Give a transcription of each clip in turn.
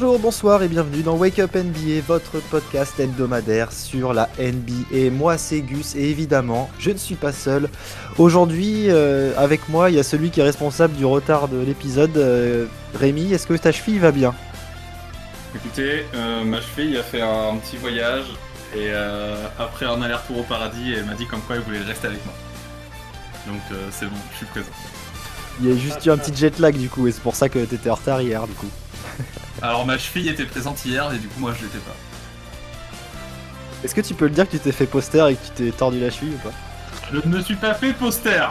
Bonjour, bonsoir et bienvenue dans Wake Up NBA, votre podcast hebdomadaire sur la NBA. Moi c'est Gus et évidemment, je ne suis pas seul. Aujourd'hui, euh, avec moi, il y a celui qui est responsable du retard de l'épisode. Euh, Rémi, est-ce que ta cheville va bien? Écoutez, euh, ma cheville a fait un petit voyage et après un aller-retour au paradis, elle m'a dit comme quoi elle voulait rester avec moi. Donc c'est bon, je suis présent. Il y a juste eu un petit jet lag du coup et c'est pour ça que t'étais en retard hier du coup. Alors ma cheville était présente hier et du coup moi je l'étais pas. Est-ce que tu peux le dire que tu t'es fait poster et que tu t'es tordu la cheville ou pas? Je ne me suis pas fait poster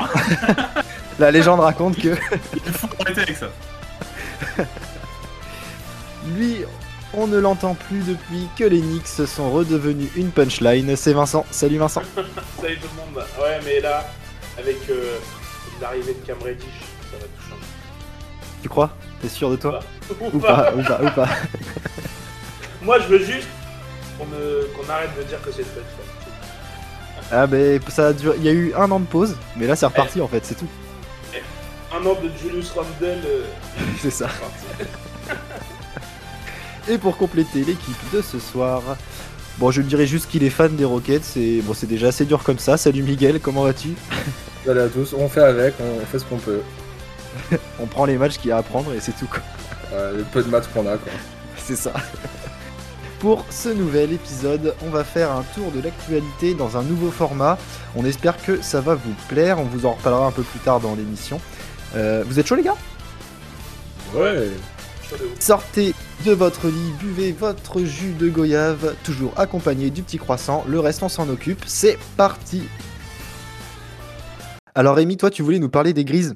La légende raconte que. Il faut arrêter avec ça. Lui, on ne l'entend plus depuis que les Knicks sont redevenus une punchline. C'est Vincent. Salut Vincent. Salut tout le monde. Ouais, mais là, avec euh, l'arrivée de Cam Reddish, Tu crois? T'es sûr de toi? Ou, pas. ou pas, ou pas, Moi, je veux juste qu'on arrête de dire que c'est fun. Ah, ben ça a duré. Il y a eu un an de pause, mais là c'est reparti en fait, c'est tout. Un an de Julius Randle. Euh, c'est ça. Et pour compléter l'équipe de ce soir, bon, je dirais juste qu'il est fan des Rockets. C'est bon, c'est déjà assez dur comme ça. Salut Miguel, comment vas-tu? Salut à tous. On fait avec, on fait ce qu'on peut. on prend les matchs qu'il y a à prendre et c'est tout quoi. le peu de matchs qu'on a quoi. c'est ça. Pour ce nouvel épisode, on va faire un tour de l'actualité dans un nouveau format. On espère que ça va vous plaire. On vous en reparlera un peu plus tard dans l'émission. Euh, vous êtes chaud les gars? Ouais. Sortez de votre lit, buvez votre jus de goyave, toujours accompagné du petit croissant. Le reste, on s'en occupe. C'est parti. Alors Rémi, toi, tu voulais nous parler des grises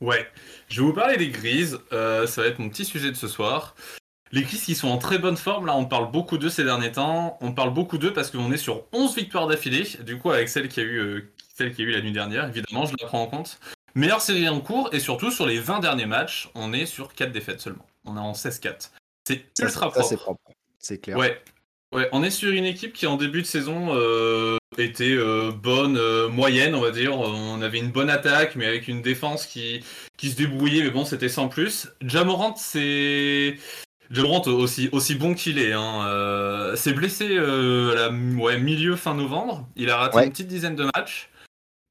Ouais, je vais vous parler des Grises. Euh, ça va être mon petit sujet de ce soir. Les Grises qui sont en très bonne forme, là on parle beaucoup d'eux ces derniers temps. On parle beaucoup d'eux parce qu'on est sur 11 victoires d'affilée. Du coup, avec celle qui a eu, euh, celle qui a eu la nuit dernière, évidemment, je la prends en compte. Meilleure série en cours et surtout sur les 20 derniers matchs, on est sur 4 défaites seulement. On est en 16-4. C'est ultra propre. c'est propre. C'est clair. Ouais, Ouais, on est sur une équipe qui en début de saison euh, était euh, bonne, euh, moyenne, on va dire. On avait une bonne attaque, mais avec une défense qui, qui se débrouillait, mais bon, c'était sans plus. Jamorant, c'est. Jamorant aussi, aussi bon qu'il est. Hein, s'est blessé à la ouais, milieu fin novembre. Il a raté une petite dizaine de matchs.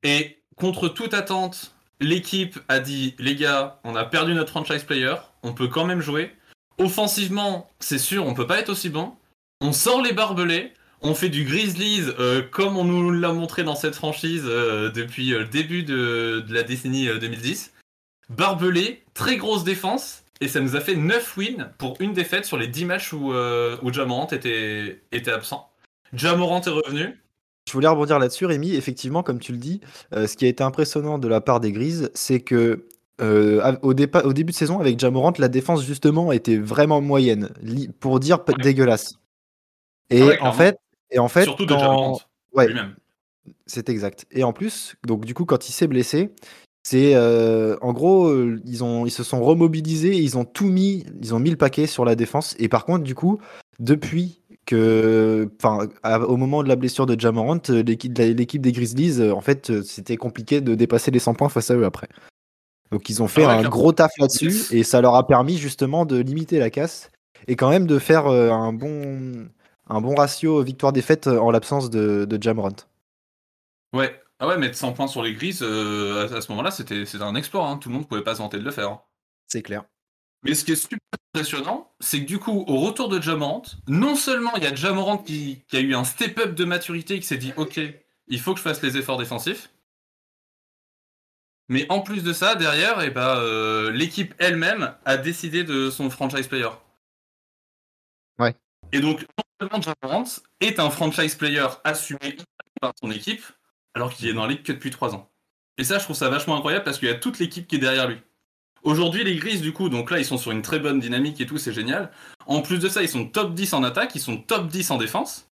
Et contre toute attente, l'équipe a dit les gars, on a perdu notre franchise player, on peut quand même jouer. Offensivement, c'est sûr, on peut pas être aussi bon on sort les barbelés, on fait du Grizzlies euh, comme on nous l'a montré dans cette franchise euh, depuis le début de, la décennie 2010. Euh, barbelés, très grosse défense, et ça nous a fait 9 wins pour une défaite sur les 10 matchs où, où Jamorant était, était absent. Jamorant est revenu. Je voulais rebondir là-dessus, Rémi. Effectivement, comme tu le dis, ce qui a été impressionnant de la part des Grises, c'est que au, au, début de saison, avec Jamorant, la défense justement était vraiment moyenne, pour dire dégueulasse. Et ah en fait, et en fait, surtout quand... ouais, c'est exact. Et en plus, donc du coup, quand il s'est blessé, c'est euh, en gros, euh, ils ont, ils se sont remobilisés, ils ont tout mis, ils ont mis le paquet sur la défense. Et par contre, du coup, depuis que, enfin, au moment de la blessure de Jamorant, euh, l'équipe, l'équipe des Grizzlies, en fait, c'était compliqué de dépasser les 100 points face à eux après. Donc ils ont fait ah un gros taf là-dessus et ça leur a permis justement de limiter la casse et quand même de faire un bon un bon ratio victoire-défaite euh, en l'absence de, de. Ouais, ah ouais, mettre 100 points sur les grises, euh, à, ce moment-là, c'était un exploit. Hein. Tout le monde pouvait pas se vanter de le faire. C'est clair. Mais ce qui est super impressionnant, c'est que du coup, au retour de Jamorant, non seulement il y a Jamorant qui, qui a eu un step-up de maturité qui s'est dit Ok, il faut que je fasse les efforts défensifs. Mais en plus de ça, derrière, eh ben, euh, l'équipe elle-même a décidé de son franchise player. Et donc, non seulement est un franchise player assumé par son équipe, alors qu'il est dans la ligue que depuis 3 ans. Et ça, je trouve ça vachement incroyable parce qu'il y a toute l'équipe qui est derrière lui. Aujourd'hui, les Grises, du coup, donc là, ils sont sur une très bonne dynamique et tout, c'est génial. En plus de ça, ils sont top 10 en attaque, ils sont top 10 en défense.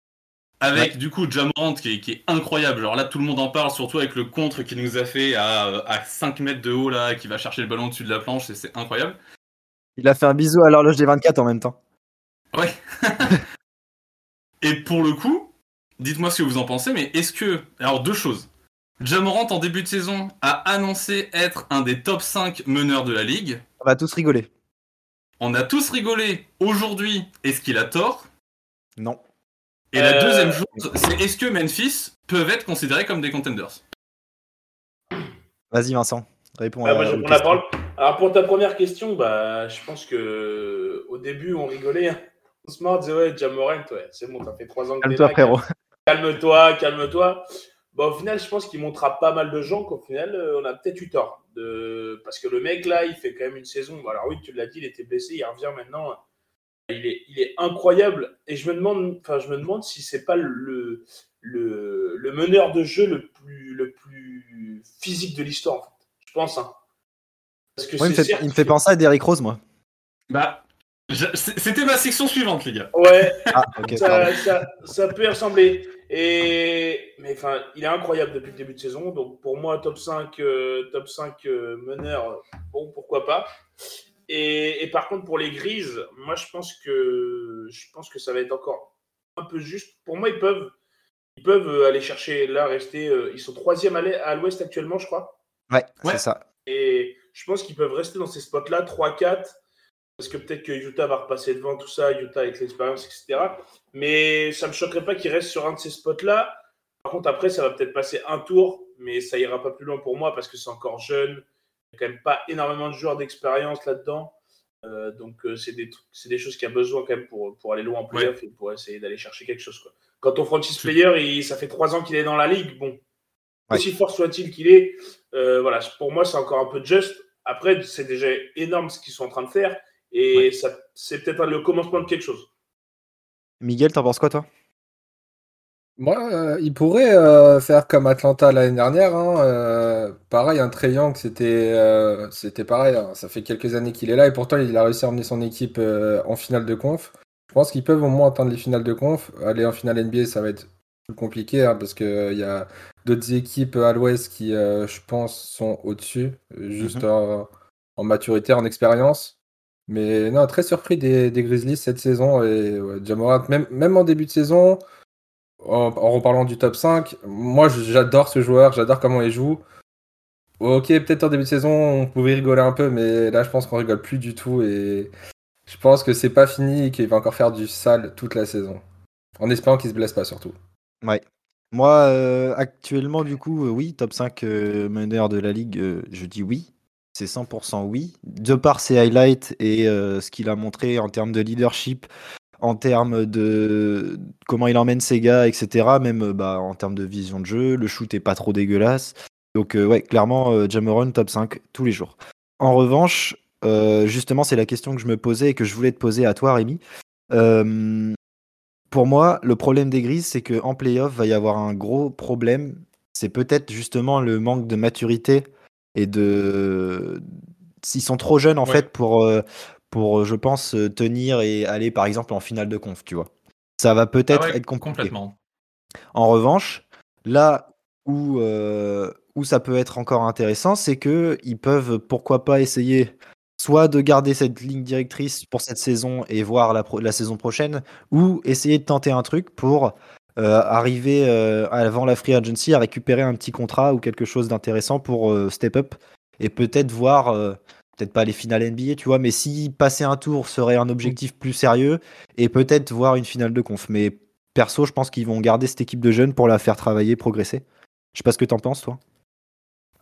Avec du coup Jamorant qui est, qui est, incroyable. Alors là, tout le monde en parle, surtout avec le contre qu'il nous a fait à, à 5 mètres de haut, là, qui va chercher le ballon au-dessus de la planche, et c'est incroyable. Il a fait un bisou à l'horloge des 24 en même temps. Ouais. Et pour le coup, dites-moi ce que vous en pensez, mais est-ce que. Alors, deux choses. Jamorant, en début de saison, a annoncé être un des top 5 meneurs de la ligue. On va tous rigoler. on a tous rigolé aujourd'hui, est-ce qu'il a tort? Non. Et la Euh, deuxième chose, c'est est-ce que Memphis peuvent être considérés comme des contenders? Vas-y, Vincent. Réponds Ah, à moi, je aux réponds la questions. parole. Alors pour ta première question, bah, je pense que au début on rigolait. hein. On disait ouais, Jamorant, ouais, c'est bon, ça fait trois ans que Calme-toi, là, frérot. Calme-toi, calme-toi. Bah, au final, je pense qu'il montrera pas mal de gens qu'au final, euh, on a peut-être eu tort. De... Parce que le mec, là, il fait quand même une saison. Alors oui, tu l'as dit, il était blessé, il revient maintenant. Il est, il est incroyable. Et je me demande, enfin, je me demande si c'est pas le, le, le meneur de jeu le plus, le plus physique de l'histoire, en fait. Je pense. Hein. Parce que Moi, il, me fait, certes- il me fait penser à Derrick Rose, moi. Bah, c'était ma section suivante, les gars. Ouais, Ah, ça, ça, ça peut y ressembler. Et, mais enfin, il est incroyable depuis le début de saison. Donc pour moi, top 5, euh, top 5 euh, meneur, bon, pourquoi pas. Et, et par contre, pour les grises, moi, je pense que je pense que ça va être encore un peu juste. Pour moi, ils peuvent, ils peuvent euh, aller chercher là, rester. euh, ils sont troisième à l'ouest actuellement, je crois. Ouais, Ouais. c'est ça. Et je pense qu'ils peuvent rester dans ces spots-là, 3-4, parce que peut-être que Utah va repasser devant tout ça, Utah avec l'expérience, etc. Mais ça ne me choquerait pas qu'ils restent sur un de ces spots-là. Par contre, après, ça va peut-être passer un tour, mais ça ira pas plus loin pour moi parce que c'est encore jeune. Il n'y a quand même pas énormément de joueurs d'expérience là-dedans. Euh, donc, euh, c'est des, des choses qu'il y a besoin quand même pour, pour aller loin en playoff et pour essayer d'aller chercher quelque chose. Quoi. Quand ton franchise player, il, ça fait trois ans qu'il est dans la ligue, bon, Ouais. aussi fort soit-il qu'il est, euh, voilà, pour moi, c'est encore un peu juste. Après, c'est déjà énorme ce qu'ils sont en train de faire et ça, c'est peut-être le commencement de quelque chose. Miguel, t'en penses quoi, toi? Moi, euh, il pourrait euh, faire comme Atlanta l'année dernière. hein, euh, pareil, un Young, c'était euh, c'était pareil. hein, ça fait quelques années qu'il est là et pourtant il a réussi à emmener son équipe euh, en finale de conf. Je pense qu'ils peuvent au moins atteindre les finales de conf. Aller en finale NBA, ça va être plus compliqué hein, parce qu'il y a d'autres équipes à l'ouest qui, euh, je pense, sont au-dessus, juste Mhm. en, en maturité, en expérience. Mais non, très surpris des, Grizzlies cette saison. Et ouais, même, en début de saison, en, reparlant du top 5, moi j'adore ce joueur, j'adore comment il joue. Ok, peut-être en début de saison on pouvait rigoler un peu, mais là je pense qu'on rigole plus du tout et je pense que c'est pas fini et qu'il va encore faire du sale toute la saison. En espérant qu'il se blesse pas surtout. Moi, euh, actuellement, du coup, euh, oui, top 5 euh, meneur de la ligue, je dis oui. C'est 100% oui. De par ses highlights et euh, ce qu'il a montré en termes de leadership, en termes de comment il emmène ses gars, etc. Même euh, bah, en termes de vision de jeu, le shoot est pas trop dégueulasse. Donc, euh, ouais, clairement, euh, Jamoran, top 5 tous les jours. En revanche, justement, c'est la question que je me posais et que je voulais te poser à toi, Rémi. Pour moi, le problème des Grises, c'est qu'en playoff, va y avoir un gros problème. C'est peut-être justement le manque de maturité et de. S'ils sont trop jeunes, en Ouais. fait, pour, euh, pour, je pense, euh, tenir et aller, par exemple, en finale de conf, tu vois. Ça va peut-être Ah ouais, être compliqué. complètement. En revanche, là où, euh, où ça peut être encore intéressant, c'est que ils peuvent pourquoi pas essayer soit de garder cette ligne directrice pour cette saison et voir la, pro- la saison prochaine, ou essayer de tenter un truc pour euh, arriver euh, avant la free agency à récupérer un petit contrat ou quelque chose d'intéressant pour euh, step up et peut-être voir, peut-être pas les finales NBA, tu vois, mais si passer un tour serait un objectif plus sérieux et peut-être voir une finale de conf. Mais perso, je pense qu'ils vont garder cette équipe de jeunes pour la faire travailler, progresser. Je sais pas ce que t'en penses, toi.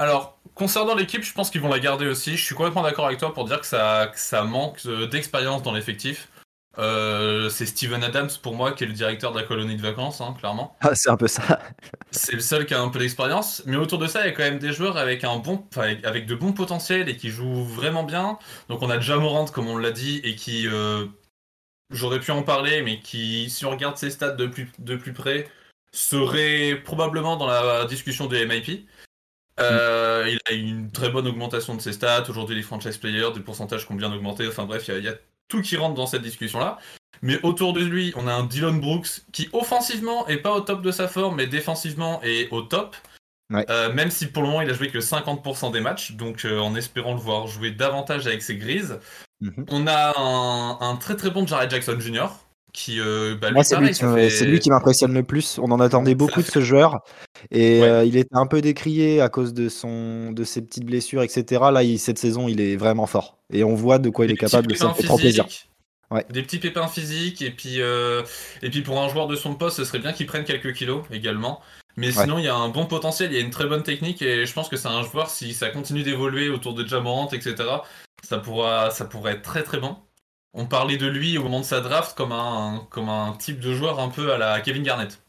Alors, concernant l'équipe, je pense qu'ils vont la garder aussi. Je suis complètement d'accord avec toi pour dire que ça, que ça manque d'expérience dans l'effectif. Euh, c'est Steven Adams pour moi qui est le directeur de la colonie de vacances, hein, clairement. Ah, c'est un peu ça. C'est le seul qui a un peu d'expérience, mais autour de ça, il y a quand même des joueurs avec un bon, avec, avec de bons potentiels et qui jouent vraiment bien. Donc on a Jamorant, comme on l'a dit, et qui, euh, j'aurais pu en parler, mais qui, si on regarde ses stats de plus, de plus près, serait probablement dans la discussion des MIP. Euh, Il a une très bonne augmentation de ses stats. Aujourd'hui, les franchise players, des pourcentages qui ont bien augmenté. Enfin bref, il y a- il y, a tout qui rentre dans cette discussion-là. Mais autour de lui, on a un Dylan Brooks qui offensivement est pas au top de sa forme, mais défensivement est au top. Ouais. Euh, même si pour le moment il a joué que 50% des matchs, donc euh, en espérant le voir jouer davantage avec ses grises. Mhm. On a un, un très très bon Jared Jackson Jr. qui, euh, bah, Moi, c'est lui, qui fait- lui m'impressionne le plus. On en attendait beaucoup de ce joueur. Et Ouais. euh, il était un peu décrié à cause de, son, de ses petites blessures, etc. Là, il- cette saison, il est vraiment fort. Et on voit de quoi il est capable. petits Ça me pépins fait trop plaisir. physiques. Ouais. Des petits pépins physiques et puis euh, et puis pour un joueur de son poste, ce serait bien qu'il prenne quelques kilos également. Mais sinon, il y a un bon potentiel, il y a une très bonne technique et je pense que c'est un joueur si ça continue d'évoluer autour de Jamorant, etc. Ça pourra ça pourrait être très très bon. On parlait de lui au moment de sa draft comme un comme un type de joueur un peu à la Kevin Garnett.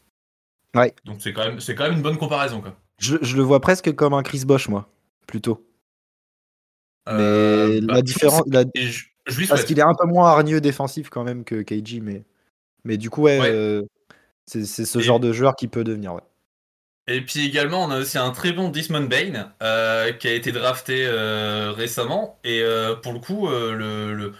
Ouais. Donc c'est quand même c'est quand même une bonne comparaison quoi. Je, je le vois presque comme un Chris Bosch, moi, plutôt. Mais Euh, bah, la différence, la- et je, je lui parce qu'il est un peu moins hargneux défensif quand même que KG, mais, mais du coup, ouais, Ouais. euh, c'est c'est ce Et- genre de joueur qui peut devenir. Ouais. Et puis également, on a aussi un très bon Desmond Bain euh, qui a été drafté récemment. Et pour le coup, le, le,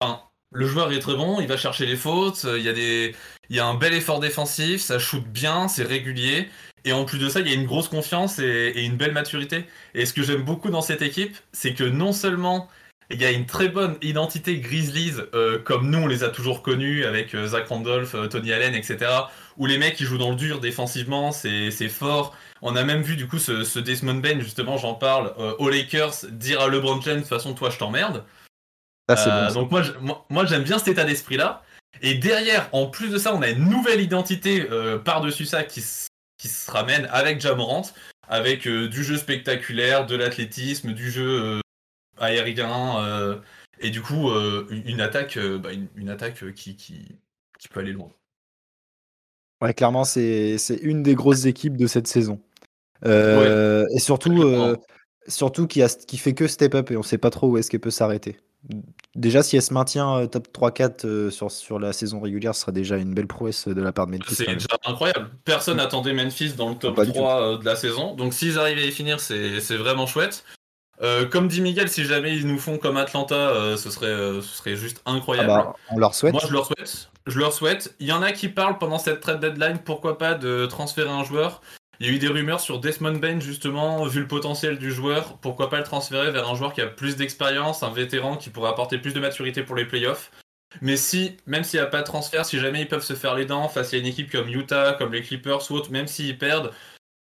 enfin, le joueur est très bon, il va chercher les fautes, euh, il y, a des, il y a un bel effort défensif, ça shoot bien, c'est régulier. Et en plus de ça, il y a une grosse confiance et, une belle maturité. Et ce que j'aime beaucoup dans cette équipe, c'est que non seulement il y a une très bonne identité Grizzlies, euh, comme nous on les a toujours connus avec euh, Zach Randolph, Tony Allen, etc où les mecs ils jouent dans le dur défensivement, c'est fort. On a même vu du coup ce, ce Desmond Bain, justement, j'en parle, aux Lakers dire à LeBron James de toute façon, toi je t'emmerde. Euh, bon. donc moi, je- moi, moi, j'aime bien cet état d'esprit là. Et derrière, en plus de ça, on a une nouvelle identité euh, par-dessus ça qui, qui se ramène avec Jamorant, avec euh, du jeu spectaculaire, de l'athlétisme, du jeu aérien, et du coup une attaque, bah, une, une attaque qui, qui, qui peut aller loin. Ouais, clairement, c'est une des grosses équipes de cette saison. Euh, Et surtout, euh, surtout qui, a, qui fait que step up et on sait pas trop où est-ce qu'elle peut s'arrêter. Déjà, si elle se maintient euh, top 3-4 euh, sur, sur la saison régulière, ce sera déjà une belle prouesse de la part de Memphis. C'est déjà incroyable. Personne n'attendait Memphis dans le top Pas du 3 euh, de la saison. Donc s'ils arrivent à y finir, c'est vraiment chouette. Euh, comme dit Miguel, si jamais ils nous font comme Atlanta, euh, ce, serait, euh, ce serait juste Ah incroyable. bah, on leur souhaite. Moi, je leur souhaite. Je leur souhaite. Il y en a qui parlent pendant cette trade deadline, pourquoi pas, de transférer un joueur. Il y a eu des rumeurs sur Desmond Bain, justement, vu le potentiel du joueur. Pourquoi pas le transférer vers un joueur qui a plus d'expérience, un vétéran qui pourrait apporter plus de maturité pour les playoffs. Mais si, même s'il n'y a pas de transfert, si jamais ils peuvent se faire les dents face à une équipe comme Utah, comme les Clippers ou autres, même s'ils perdent,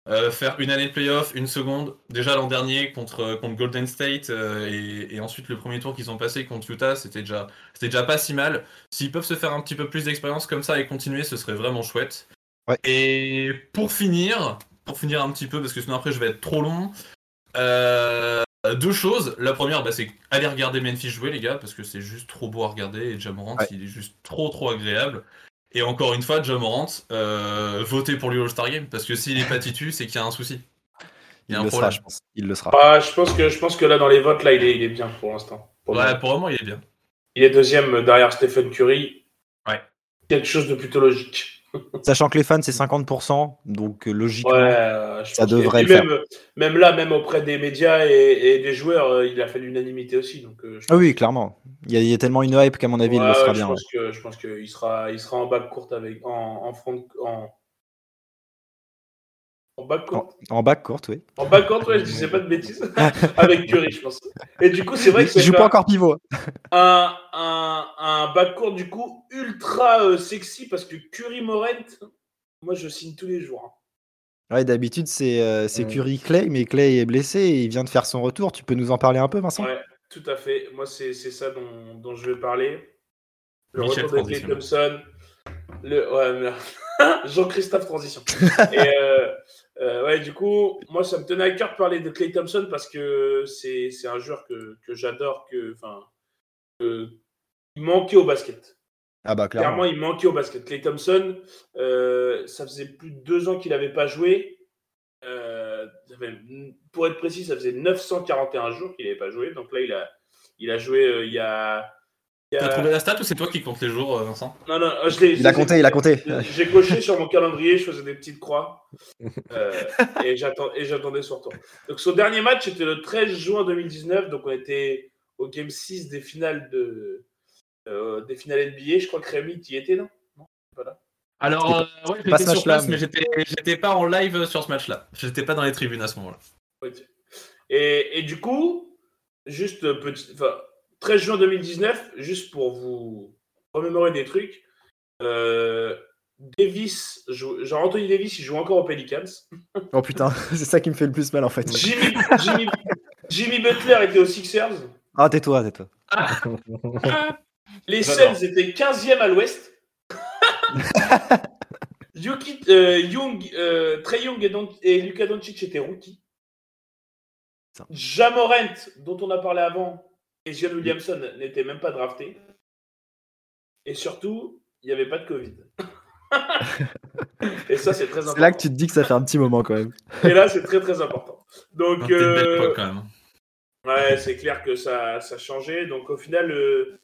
euh, faire une année de playoff, une seconde, déjà l'an dernier contre, contre Golden State euh, et, ensuite le premier tour qu'ils ont passé contre Utah, c'était déjà, c'était déjà pas si mal. S'ils peuvent se faire un petit peu plus d'expérience comme ça et continuer, ce serait vraiment chouette. Ouais. Et pour finir, pour finir un petit peu, parce que sinon après je vais être trop long, euh, deux choses. La première, bah, c'est aller regarder Memphis jouer, les gars, parce que c'est juste trop beau à regarder et Jamorant, Ouais. il est juste trop trop agréable. Et encore une fois, Jamorant, euh, votez pour lui au All-Star Game, parce que s'il est pas titu, c'est qu'il y a un souci. Il y Il a un le problème. sera, je pense. Il le sera. Ah, je, pense que, je pense que là, dans les votes, là, il est, il est bien pour l'instant. Pour Ouais, moment. pour le moment, il est bien. Il est deuxième derrière Stephen Curry. Ouais. Quelque chose de plutôt logique. Sachant que les fans, c'est 50%, donc euh, logiquement. Ouais, euh, ça devrait le même, même là, même auprès des médias et, et des joueurs, euh, il a fait l'unanimité aussi. Donc, je Ah oui, clairement. Il y, a, il y a tellement une hype qu'à mon avis, il le sera bien. Je ouais. pense que je pense qu'il sera il sera en bac courte avec en en front en en bac courte. En, en bac courte, oui. En bac courte, ouais, je disais pas de bêtises. avec Curry, je pense. Et du coup, c'est vrai que Il c'est joue pas encore pivot. un, un, un bac court du coup ultra euh, sexy parce que Curry Morent, moi je signe tous les jours. hein. Ouais, d'habitude, c'est euh, c'est Ouais. Curry Clay, mais Clay est blessé et il vient de faire son retour. Tu peux nous en parler un peu, Vincent? Ouais, tout à fait. Moi, c'est c'est ça dont, dont je vais parler. Le Michel retour de Clay. Thompson. Le... Ouais, mais- Jean-Christophe Transition. Et euh, euh, ouais, du coup, moi, ça me tenait à cœur de parler de Clay Thompson parce que c'est c'est un joueur que, que j'adore, que, enfin, que- il manquait au basket. Ah bah Clairement, clairement. il manquait au basket. Clay Thompson, euh, ça faisait plus de deux ans qu'il n'avait pas joué. Euh, pour être précis, ça faisait 941 jours qu'il n'avait pas joué. Donc là, il a, il a joué il y a. T'as trouvé la stat ou c'est toi qui comptes les jours, euh, Vincent? Non, non, je l'ai- Il a compté, il a compté. J'ai coché sur mon calendrier, je faisais des petites croix. euh, et j'attendais son retour. Donc son dernier match était le 13 juin 2019. Donc on était au game 6 des finales de euh, des finales NBA. Je crois que Rémi, tu y étais, non? Alors, euh, ouais, pas j'étais sur place, mais mais- j'étais j'étais pas en live sur ce match-là. J'étais pas dans les tribunes à ce moment-là. Et, et du coup, juste euh, petit, enfin, 13 juin 2019, juste pour vous remémorer des trucs, Euh, Davis, joue- genre Anthony Davis, il joue encore aux Pelicans. Oh putain, c'est ça qui me fait le plus mal en fait. Jimmy, Jimmy, Jimmy Butler était aux Sixers. Ah, tais-toi, tais-toi. Les J'adore. Suns étaient 15e à l'ouest. Yuki, euh, Young, euh, Trey Young et, Don- et Luka Doncic étaient rookies. Putain. Jamorant, dont on a parlé avant, et Zion Williamson n'étaient même pas draftés. Et surtout, il n'y avait pas de Covid. et ça, c'est très important. C'est là que tu te dis que ça fait un petit moment quand même. Et là, c'est très très important. Donc, euh, époque, quand même. Ouais, c'est clair que ça, ça a changé. Donc au final, euh,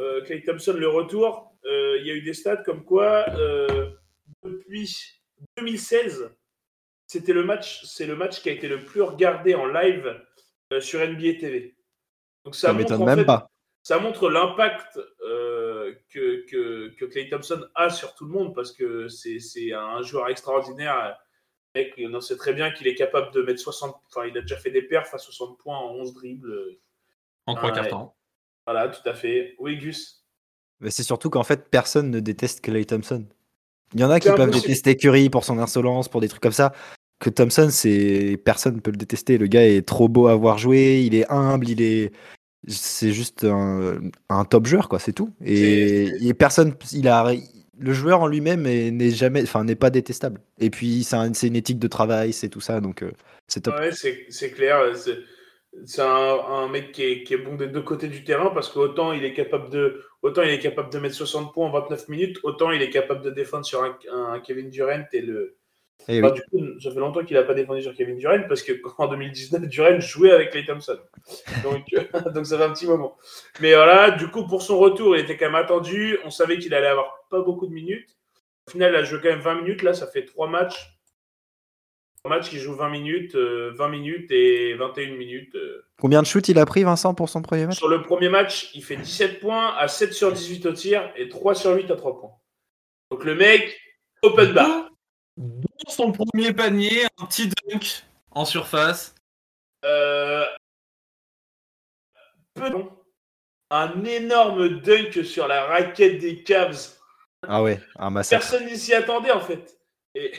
euh, Clay Thompson, le retour, euh, il y a eu des stats comme quoi euh, depuis 2016, c'était le match, c'est le match qui a été le plus regardé en live euh, sur NBA TV. Donc ça, m'étonne en même fait- pas. ça montre l'impact euh, que, que, que Clay Thompson a sur tout le monde parce que c'est c'est un joueur extraordinaire. Mec, on sait très bien qu'il est capable de mettre 60. Enfin, il a déjà fait des perfs à 60 points en 11 dribbles. En trois quarts temps. Voilà, tout à fait. Oui, Gus. Mais c'est surtout qu'en fait, personne ne déteste Clay Thompson. Il y en a qui C'est peuvent détester Curry pour son insolence, pour des trucs comme ça. Que Thompson, c'est personne ne peut le détester. Le gars est trop beau à voir jouer, il est humble, il est. C'est juste un, un top joueur, quoi, c'est tout. Et, personne, il a, le joueur en lui-même est- n'est jamais, enfin, n'est pas détestable. Et puis, c'est un- c'est une éthique de travail, c'est tout ça, donc euh, c'est top. Ouais, c'est clair. C'est un, un mec qui est, qui est bon des deux côtés du terrain parce qu'autant il est capable de autant il est capable de mettre 60 points en 29 minutes, autant il est capable de défendre sur un, un Kevin Durant et le. Et Enfin, oui. du coup, ça fait longtemps qu'il n'a pas défendu sur Kevin Durant parce qu'en 2019, Durant jouait avec Clay Thompson. Donc, euh, donc ça fait un petit moment. Mais voilà, du coup, pour son retour, il était quand même attendu. On savait qu'il allait avoir pas beaucoup de minutes. Au final, il a joué quand même 20 minutes. Là, ça fait trois matchs. Trois matchs qui jouent 20 minutes, euh, 20 minutes et 21 minutes. euh. Combien de shoots il a pris, Vincent, pour son premier match? Sur le premier match, il fait 17 points à 7 sur 18 au tir et 3 sur 8 à 3 points. Donc le mec, open bar. Son premier panier, un petit dunk en surface. Euh. Un énorme dunk sur la raquette des Cavs. Ah ouais, un massacre. Personne n'y s'y attendait en fait. Et,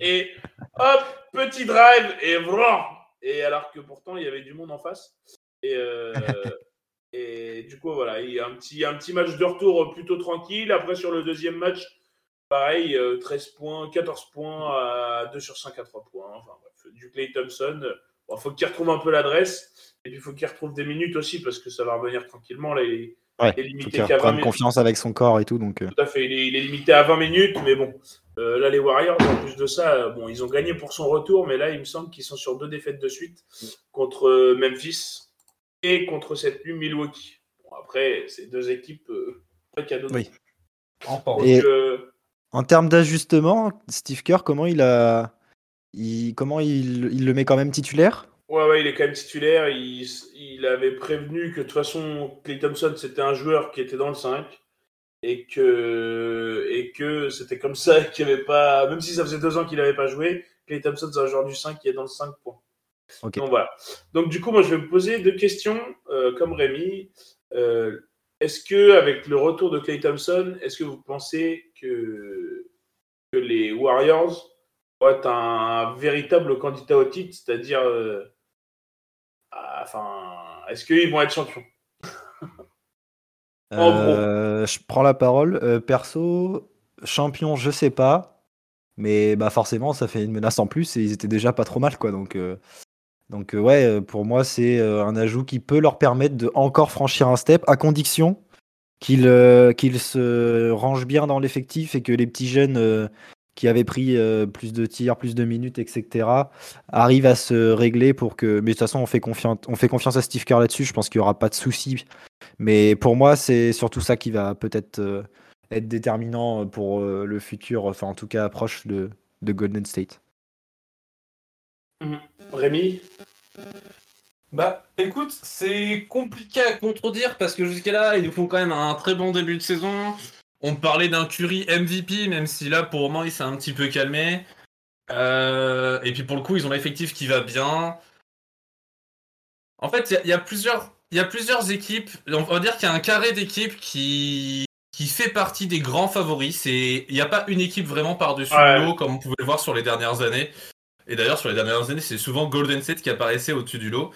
et hop, petit drive et vrrr. Et alors que pourtant il y avait du monde en face. Et, euh, et du coup voilà, il y a un petit, un petit match de retour plutôt tranquille. Après sur le deuxième match, pareil, euh, 13 points, 14 points à 2 sur 5 à 3 points. Enfin bref, du Clay Thompson. Il faut qu'il retrouve un peu l'adresse. Et puis il faut qu'il retrouve des minutes aussi parce que ça va revenir tranquillement. Là, il, Ouais, il est faut limité qu'il qu'à 20 reprenne minutes. confiance avec son corps et tout, donc. euh, Tout à fait, il est, il est limité à 20 minutes, mais bon, euh, là les Warriors, en plus de ça, euh, bon, ils ont gagné pour son retour, mais là il me semble qu'ils sont sur deux défaites de suite contre euh, Memphis et contre cette nuit Milwaukee. Bon, après, c'est deux équipes euh, pas cadeau. Oui. Encore. Et- Donc, euh, En termes d'ajustement, Steve Kerr, comment il a, il, comment il, il le met quand même titulaire? Ouais, ouais, il est quand même titulaire. Il, il avait prévenu que de toute façon, Clay Thompson c'était un joueur qui était dans le 5 et que, et que c'était comme ça qu'il n'y avait pas, même si ça faisait deux ans qu'il n'avait pas joué, Clay Thompson c'est un joueur du 5 qui est dans le 5 points. Ok. Donc voilà. Donc du coup, moi, je vais me poser deux questions, euh, comme Rémi. Euh, est-ce que avec le retour de Clay Thompson, est-ce que vous pensez que, que les Warriors vont être un véritable candidat au titre, c'est-à-dire, euh, ah, enfin, est-ce qu'ils vont être champions? Euh, Je prends la parole. Euh, perso, champion, je sais pas, mais bah forcément, ça fait une menace en plus et ils étaient déjà pas trop mal, quoi. Donc, donc ouais, pour moi, c'est un ajout qui peut leur permettre de encore franchir un step, à condition euh, qu'ils se rangent bien dans l'effectif et que les petits jeunes euh, qui avaient pris euh, plus de tirs, plus de minutes, etc., arrivent à se régler pour que. Mais de toute façon, on fait confiance, à Steve Kerr là-dessus. Je pense qu'il y aura pas de souci. Mais pour moi, c'est surtout ça qui va peut-être être déterminant pour le futur, enfin en tout cas proche de, de Golden State. Rémi? Bah écoute, c'est compliqué à contredire parce que jusqu'à là, ils nous font quand même un très bon début de saison. On parlait d'un Curry MVP, même si là pour le moment il s'est un petit peu calmé. Euh, et puis pour le coup, ils ont l'effectif qui va bien. En fait, il y a- il y, a plusieurs- il y a plusieurs équipes. On va dire qu'il y a un carré d'équipes qui qui fait partie des grands favoris. C'est, il n'y a pas une équipe vraiment par-dessus Ouais. le comme on pouvait le voir sur les dernières années. Et d'ailleurs, sur les dernières années, c'est souvent Golden State qui apparaissait au-dessus du lot.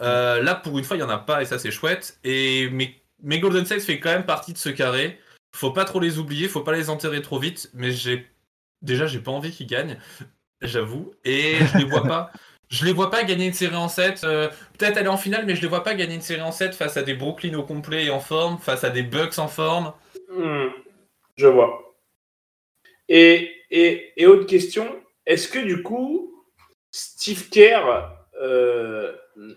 Euh, là, pour une fois, il n'y en a pas et ça, c'est chouette. Et mais, mais Golden State fait quand même partie de ce carré. Faut pas trop les oublier, faut pas les enterrer trop vite. Mais j'ai déjà, j'ai pas envie qu'ils gagnent, j'avoue. Et je les vois pas. Je les vois pas gagner une série en 7. euh, Peut-être aller en finale, mais je les vois pas gagner une série en 7 face à des Brooklyn au complet et en forme, face à des Bucks en forme. Hmm, je vois. Et, et, et autre question, est-ce que du coup, Steve Kerr euh,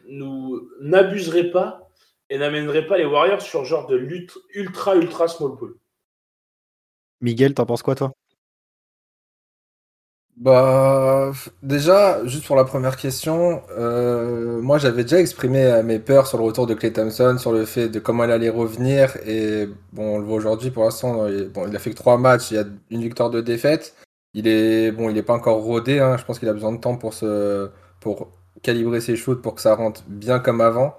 nous n'abuserait pas et n'amènerait pas les Warriors sur genre de lutte ultra ultra small ball Miguel, t'en penses quoi, toi? Bah, déjà, juste pour la première question, euh, moi j'avais déjà exprimé euh, mes peurs sur le retour de Clay Thompson, sur le fait de comment il allait revenir. Et bon, on le voit aujourd'hui, pour l'instant, il, bon, il a fait que trois matchs, il y a une victoire, deux défaites. Il est, bon, il est pas encore rodé, hein, je pense qu'il a besoin de temps pour se, pour calibrer ses shoots pour que ça rentre bien comme avant.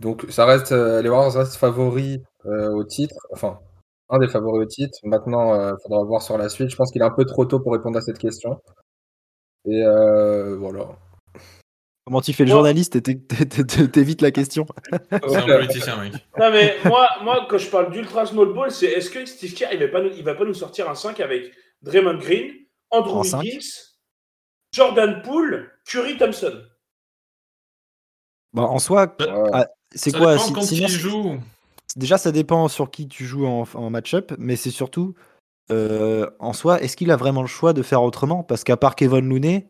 Donc, ça reste, euh, les Warriors restent favoris euh, au titre, enfin, un des favoris au titre. Maintenant, il faudra voir sur la suite. Je pense qu'il est un peu trop tôt pour répondre à cette question. Et euh, voilà. Comment tu fais le journaliste? T'évites la question C'est un politicien, mec. Non mais moi, moi quand je parle d'ultra small ball, c'est est-ce que Steve Kerr il va pas nous, il va pas nous sortir un 5 avec Draymond Green, Andrew En cinq Wiggins, Jordan Poole, Curry Thompson Bah, En soi, ah, c'est Ça quoi si-. Déjà, ça dépend sur qui tu joues en, en match-up, mais c'est surtout, euh, en soi, est-ce qu'il a vraiment le choix de faire autrement? Parce qu'à part Kevin Looney,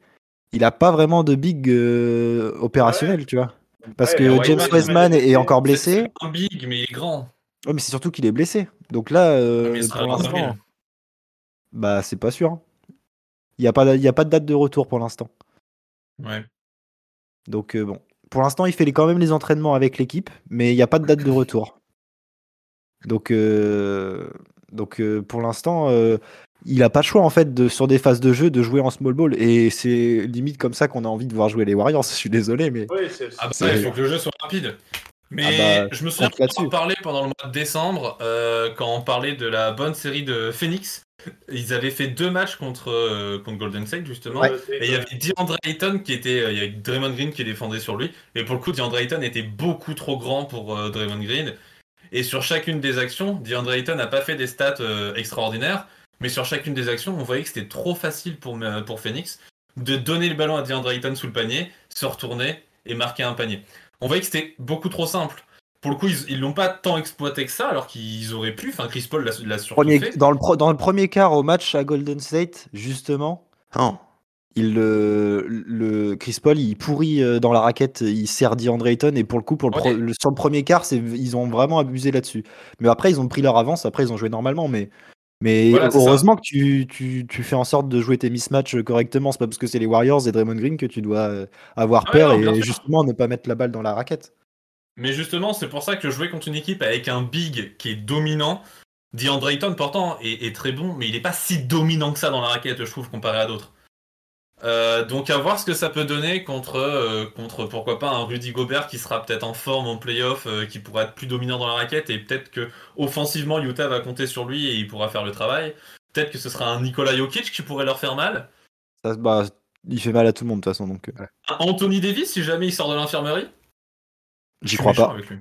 il a pas vraiment de big euh, opérationnel, tu vois. Parce Ouais, que James Wiseman, est, encore blessé. C'est un big, mais il est grand. Ouais, mais c'est surtout qu'il est blessé. Donc là, euh, Mais il sera pour à 20 000. l'instant, bah c'est pas sûr. Il n'y a, pas de- il y a pas de date de retour pour l'instant. Ouais. Donc euh, bon, pour l'instant, il fait les- quand même les entraînements avec l'équipe, mais il n'y a pas de date de retour. Donc, euh, donc euh, pour l'instant, euh, il n'a pas le choix en fait de, sur des phases de jeu de jouer en small ball. Et c'est limite comme ça qu'on a envie de voir jouer les Warriors. Je suis désolé, mais Oui, c'est Ah bah, C'est- il faut que le jeu soit rapide. Mais Ah bah, je me souviens qu'on en parlait pendant le mois de décembre, euh, quand on parlait de la bonne série de Phoenix. Ils avaient fait deux matchs contre, euh, contre Golden State, justement. Ouais. Et il y avait DeAndre Ayton qui était. euh, Il y avait Draymond Green qui défendait sur lui. Et pour le coup, DeAndre Ayton était beaucoup trop grand pour euh, Draymond Green. Et sur chacune des actions, DeAndre Ayton n'a pas fait des stats extraordinaires. Mais sur chacune des actions, on voyait que c'était trop facile pour, pour Phoenix de donner le ballon à DeAndre Ayton sous le panier, se retourner et marquer un panier. On voyait que c'était beaucoup trop simple. Pour le coup, ils l'ont pas tant exploité que ça, alors qu'ils auraient pu. Enfin, Chris Paul l'a fait. dans, le pro- dans le premier quart au match à Golden State, justement, hein, il, le, le- Chris Paul, il pourrit euh, dans la raquette, il sert DeAndre Ayton, et pour le coup, pour le pro- Ouais. le- sur le premier quart, ils ont vraiment abusé là-dessus. Mais après, ils ont pris leur avance, après, ils ont joué normalement, mais. Mais Voilà, c'est heureusement que tu, tu, tu fais en sorte de jouer tes mismatchs correctement. C'est pas parce que c'est les Warriors et Draymond Green que tu dois euh, avoir Ah peur ouais, non, bien et justement ne pas mettre la balle dans la raquette. Mais justement, c'est pour ça que jouer contre une équipe avec un big qui est dominant, DeAndre Ayton pourtant est, est très bon, mais il est pas si dominant que ça dans la raquette, je trouve, comparé à d'autres. Euh, donc à voir ce que ça peut donner contre, euh, contre pourquoi pas un Rudy Gobert qui sera peut-être en forme en playoff, euh, qui pourra être plus dominant dans la raquette et peut-être que offensivement Utah va compter sur lui et il pourra faire le travail. Peut-être que ce sera un Nikola Jokic qui pourrait leur faire mal. Ça, bah, il fait mal à tout le monde de toute façon, donc Un Anthony Davis si jamais il sort de l'infirmerie? J'y crois pas. avec lui.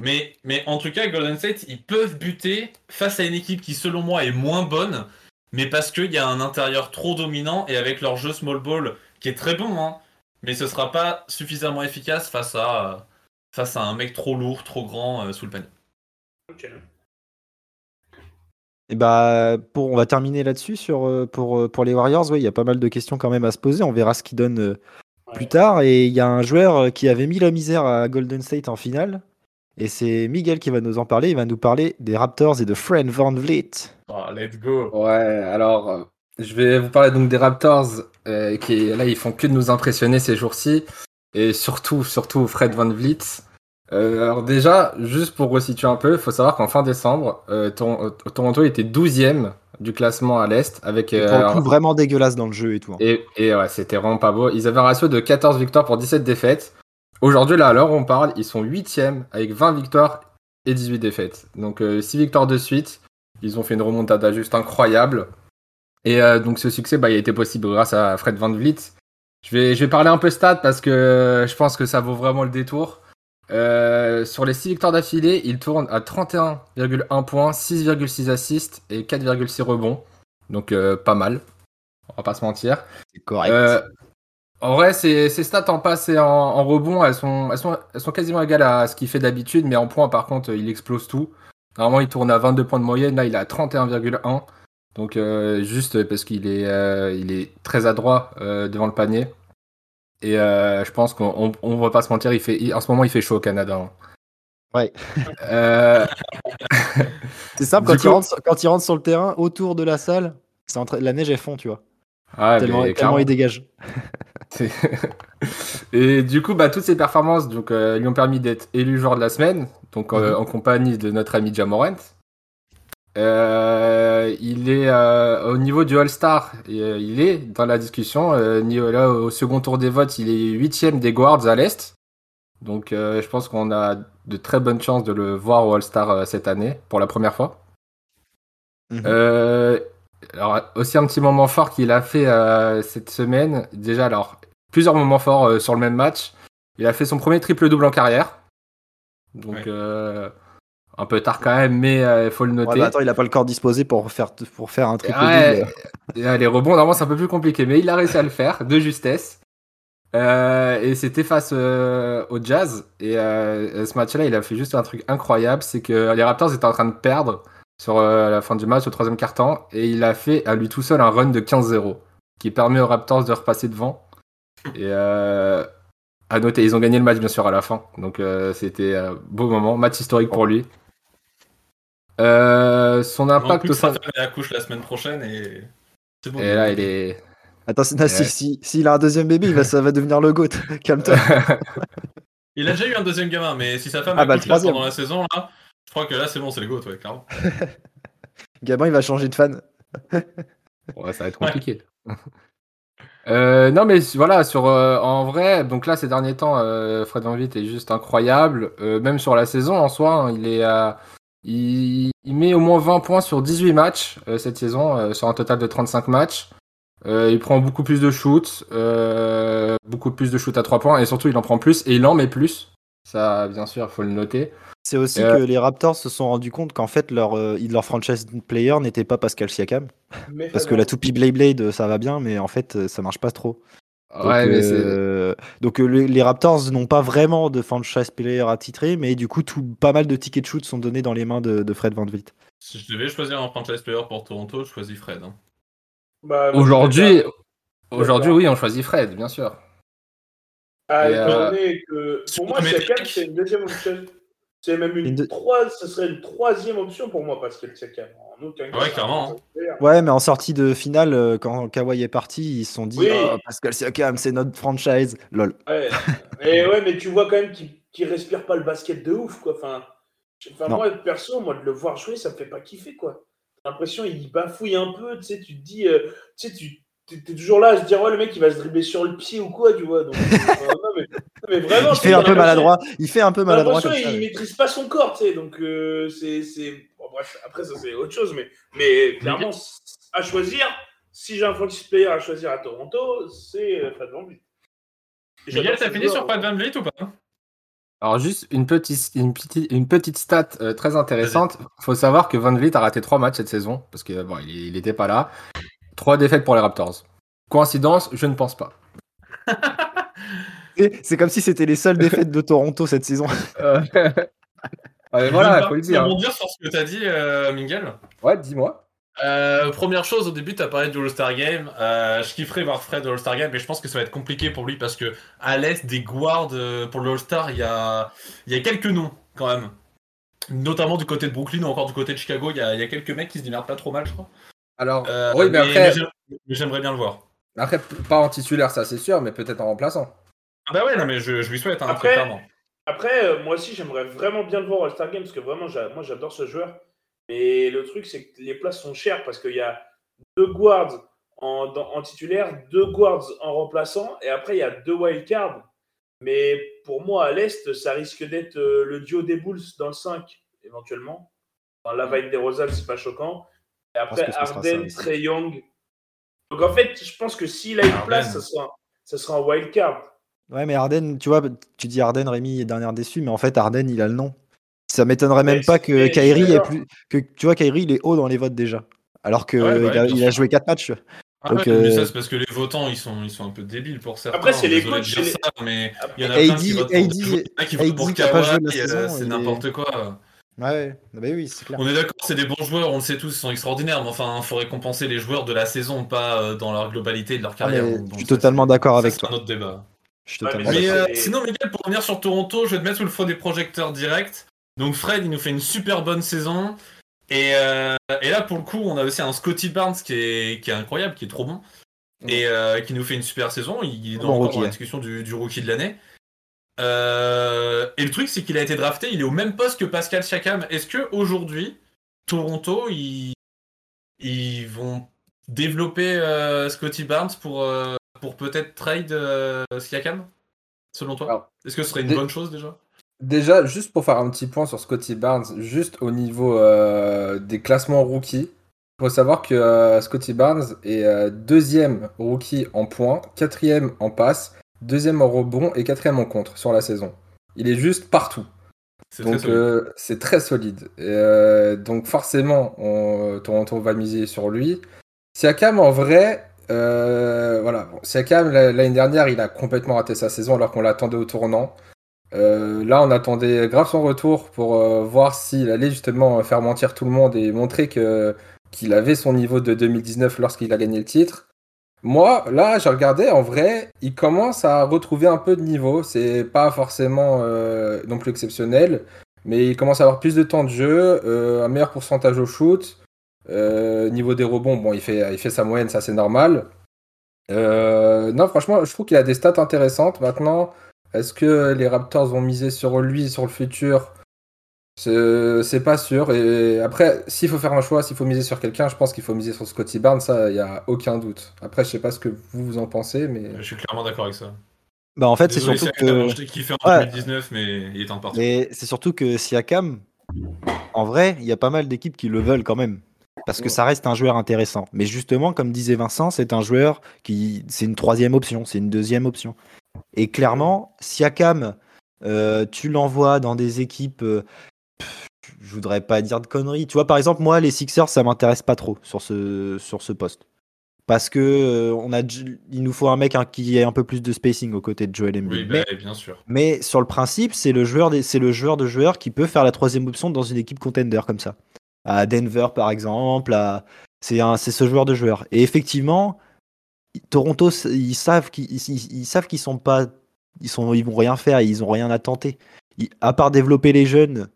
Mais, mais en tout cas, Golden State, ils peuvent buter face à une équipe qui, selon moi, est moins bonne, mais parce qu'il y a un intérieur trop dominant et avec leur jeu small ball qui est très bon, hein, mais ce sera pas suffisamment efficace face à, euh, face à un mec trop lourd, trop grand euh, sous le panier. Ok. Et bah, pour, on va terminer là-dessus sur, euh, pour, euh, pour les Warriors. Oui, il y a pas mal de questions quand même à se poser. On verra ce qu'ils donnent plus tard. Et il y a un joueur euh, qui avait mis la misère à Golden State en finale. Et c'est Miguel qui va nous en parler. Il va nous parler des Raptors et de Fred Van Vliet. Ah, let's go Ouais, alors euh, je vais vous parler donc des Raptors euh, qui là ils font que de nous impressionner ces jours-ci et surtout surtout Fred Van Vliet. Euh, alors déjà, juste pour resituer un peu, il faut savoir qu'en fin décembre, Tor- euh, Toronto était 12e du classement à l'Est avec euh, coup, vraiment dégueulasse dans le jeu et tout. hein. et, et ouais, c'était vraiment pas beau. Ils avaient un ratio de 14 victoires pour 17 défaites. Aujourd'hui, là, à l'heure où on parle, ils sont 8e avec 20 victoires et 18 défaites. Donc 6 victoires de suite. Ils ont fait une remontada juste incroyable. Et donc ce succès, bah, il a été possible grâce à Fred Van Vliet. Je vais, je vais parler un peu stats parce que je pense que ça vaut vraiment le détour. Sur les 6 victoires d'affilée, il tourne à 31,1 points, 6,6 assists et 4,6 rebonds. Donc pas mal, on va pas se mentir. C'est correct. En vrai, ces, stats en passe et en, rebond, elles sont, elles, sont, elles sont quasiment égales à ce qu'il fait d'habitude, mais en points, par contre, il explose tout. Normalement, il tourne à 22 points de moyenne, là, il est à 31,1. Donc, euh, juste parce qu'il est, euh, il est très adroit euh, devant le panier. Et je pense qu'on on, va pas se mentir, il fait, en ce moment, il fait chaud au Canada. Hein. Ouais. c'est simple, quand, il rentre, quand il rentre sur le terrain, autour de la salle, la neige est fond, tu vois. Ah, tellement, tellement il dégage. et du coup, bah, toutes ces performances donc, euh, lui ont permis d'être élu joueur de la semaine, donc euh, mhm. en compagnie de notre ami Jamorant. Euh, il est au niveau du All-Star, il est dans la discussion. là, au second tour des votes, il est huitième des guards à l'Est. Donc je pense qu'on a de très bonnes chances de le voir au All-Star cette année, pour la première fois. Mhm. alors aussi un petit moment fort qu'il a fait cette semaine. Déjà, alors plusieurs moments forts euh, sur le même match. Il a fait son premier triple-double en carrière. Donc, euh, un peu tard quand même, mais euh, il faut le noter. attends, il n'a pas le corps disposé pour faire, pour faire un triple-double. les rebonds, normalement, c'est un peu plus compliqué, mais il a réussi à le faire de justesse. Et c'était face au Jazz. Et ce match-là, il a fait juste un truc incroyable c'est que les Raptors étaient en train de perdre sur la fin du match, au troisième quart-temps. Et il a fait à lui tout seul un run de 15-0 qui permet aux Raptors de repasser devant. Et euh, à noter, ils ont gagné le match bien sûr à la fin. Donc euh, c'était un beau moment, match historique pour lui. Euh, son impact au sein. Il accouche la semaine prochaine et. Bon, et là, il est. Attends, s'il si, a un deuxième bébé, va, ça va devenir le GOAT. Calme-toi. il a déjà eu un deuxième gamin, mais si sa femme ah bah, accouche pendant la saison, là, je crois que là, c'est bon, c'est le GOAT, ouais, clairement. Gabin, il va changer de fan. ouais, ça va être compliqué. Euh, non, mais voilà, sur, euh, en vrai, donc là, ces derniers temps, euh, Fred Van est juste incroyable. même sur la saison en soi, hein, il, est, il, met au moins 20 points sur 18 matchs cette saison, sur un total de 35 matchs. Il prend beaucoup plus de shoots, beaucoup plus de shoots à 3 points, et surtout, il en prend plus, et il en met plus. Ça, bien sûr, il faut le noter. C'est aussi euh, que les Raptors se sont rendus compte qu'en fait leur, euh, leur franchise player n'était pas Pascal Siakam. Parce que la toupie Blade Blade ça va bien, mais en fait euh, ça marche pas trop. Donc, les, Raptors n'ont pas vraiment de franchise player à titrer, mais du coup tout, pas mal de tickets de shoot sont donnés dans les mains de, Fred Van Vliet. Si je devais choisir un franchise player pour Toronto, je choisis Fred. Hein. Bah, aujourd'hui, aujourd'hui oui, on choisit Fred, bien sûr. Ah, que pour moi, Siakam, c'est une deuxième option. C'est même une, ce serait une troisième option pour moi, Pascal Siakam. En aucun cas, ouais, clairement. Ouais, mais en sortie de finale, euh, quand Kawhi est parti, ils se sont dit oh, Pascal Siakam, c'est notre franchise. Lol. Ouais. et ouais, mais tu vois quand même qu'il ne respire pas le basket de ouf, quoi. Enfin, enfin moi, perso, moi, de le voir jouer, ça me fait pas kiffer, quoi. L'impression qu'il bafouille un peu, tu sais, tu te dis, euh, tu sais, tu t'es toujours là à se dire ouais le mec il va se dribbler sur le pied ou quoi tu vois donc, euh, mais, vraiment il fait un peu maladroit il fait un peu maladroit comme il, maîtrise pas son corps tu sais donc euh, c'est bon, bref après ça c'est autre chose mais mais clairement à choisir si j'ai un franchise player à choisir à Toronto c'est euh, Fred VanVleet Miguel t'as fini sur Fred VanVleet ou pas? Alors juste une petite, une petite, une petite stat très intéressante. Il faut savoir que Van Vliet a raté trois matchs cette saison parce que bon, il n'était pas là. Trois défaites pour les Raptors. Coïncidence? Je ne pense pas. c'est comme si c'était les seules défaites de Toronto cette saison. Euh, voilà, faut le dire. Dire sur ce que tu as dit, euh, Miguel. Ouais, dis-moi. Euh, première chose, au début, tu as parlé du All-Star Game. je kifferais voir Fred au All-Star Game, mais je pense que ça va être compliqué pour lui parce que à l'Est, des guards pour le All-Star, il y a, y a quelques noms quand même. Notamment du côté de Brooklyn ou encore du côté de Chicago, il y, y, a quelques mecs qui se démerdent pas trop mal, je crois. Alors, euh, oui, mais, après. J'aimerais bien le voir. Après, pas en titulaire, ça c'est sûr, mais peut-être en remplaçant. Ah bah ouais, non, mais je, lui souhaite, un hein, après, Après, euh, moi aussi, j'aimerais vraiment bien le voir au All-Star Game, parce que vraiment, moi j'adore ce joueur. Mais le truc, c'est que les places sont chères, parce qu'il y a deux guards en, titulaire, deux guards en remplaçant, et après, il y a deux wildcards. Mais pour moi, à l'Est, ça risque d'être euh, le duo des Bulls dans le 5 éventuellement. Enfin, la vibe des Rosales, c'est pas choquant. Et après, Arden. Trey Young. Donc en fait, je pense que s'il a une place, ça sera, ça sera un wild card. Ouais, mais Arden, tu vois, tu dis Arden, Rémi est dernière déçu, mais en fait, Arden, il a le nom. Ça m'étonnerait même pas c'est- que est d'accord. plus. Que, tu vois, Kyrie, il est haut dans les votes déjà. Alors qu'il Ouais, bah a, il a joué 4 matchs. Ah Donc, ouais, mais euh, ça, c'est parce que les votants, ils sont, ils sont un peu débiles pour certains. Après, c'est les coachs, dire c'est ça, mais il y en a AD, plein qui votent pour AD, euh, c'est n'importe quoi. Ouais, bah oui, c'est clair. On est d'accord, c'est des bons joueurs, on le sait tous, ils sont extraordinaires, mais enfin, il faut récompenser les joueurs de la saison, pas euh, dans leur globalité de leur Ah, carrière. Donc je suis totalement c'est- d'accord avec c'est toi. un autre débat. Je suis Ouais, totalement mais euh, c'est- sinon, Miguel, pour revenir sur Toronto, je vais te mettre sous le feu des projecteurs directs. Donc Fred, il nous fait une super bonne saison. Et, euh, et là, pour le coup, on a aussi un Scotty Barnes qui est, qui est incroyable, qui est trop bon. Et euh, qui nous fait une super saison. Il est dans, Bon rookie, la discussion du, du rookie de l'année. Euh, et le truc, c'est qu'il a été drafté, il est au même poste que Pascal Siakam. Est-ce que aujourd'hui, Toronto, ils, ils vont développer euh, Scotty Barnes pour, euh, pour peut-être trade Siakam Selon toi? Est-ce que ce serait une bonne chose déjà? Déjà, juste pour faire un petit point sur Scotty Barnes, juste au niveau euh, des classements rookies, il faut savoir que euh, Scotty Barnes est euh, deuxième rookie en points, quatrième en passe, deuxième en rebond et quatrième en contre sur la saison. Il est juste partout. C'est très Donc solide. c'est très solide. Et, donc forcément, on- Toronto va miser sur lui. Siakam, en vrai, voilà. Bon, Siakam, la- l'année dernière, il a complètement raté sa saison alors qu'on l'attendait au tournant. Euh, là, on attendait grave son retour pour euh, voir s'il allait justement faire mentir tout le monde et montrer que qu'il avait son niveau de 2019 lorsqu'il a gagné le titre. Moi, là, j'ai regardé, en vrai, il commence à retrouver un peu de niveau. C'est pas forcément euh, non plus exceptionnel, mais il commence à avoir plus de temps de jeu, euh, un meilleur pourcentage au shoot. Euh, niveau des rebonds, bon, il fait, il fait sa moyenne, ça c'est normal. Euh, non, franchement, je trouve qu'il a des stats intéressantes. Maintenant, est-ce que les Raptors vont miser sur lui, sur le futur? C'est c'est pas sûr. Et après, s'il faut faire un choix, s'il faut miser sur quelqu'un, je pense qu'il faut miser sur Scotty Barnes, ça, il n'y a aucun doute. Après, je sais pas ce que vous, vous en pensez, mais. Je suis clairement d'accord avec ça. Bah, en fait, c'est surtout que. je t'ai kiffé en Ouais. 2019, mais il est de partir. Mais c'est surtout que Siakam, en vrai, il y a pas mal d'équipes qui le veulent quand même. Parce que Ouais. ça reste un joueur intéressant. Mais justement, comme disait Vincent, c'est un joueur qui. C'est une troisième option, c'est une deuxième option. Et clairement, Siakam, euh, tu l'envoies dans des équipes. euh, pff, je voudrais pas dire de conneries. Tu vois, par exemple, moi, les Sixers, ça m'intéresse pas trop sur ce, sur ce poste. Parce que euh, on a, il nous faut un mec hein, qui ait un peu plus de spacing aux côtés de Joel Embiid. Oui, Mais- bah, bien sûr. mais sur le principe, c'est le joueur, c'est le joueur de joueur qui peut faire la troisième option dans une équipe contender comme ça. À Denver, par exemple, à- c'est ce joueur de joueur. Et effectivement, Toronto, ils savent qu'ils, ils, ils savent qu'ils sont pas, ils sont, ils vont rien faire, ils ont rien à tenter. Ils- à part développer les jeunes,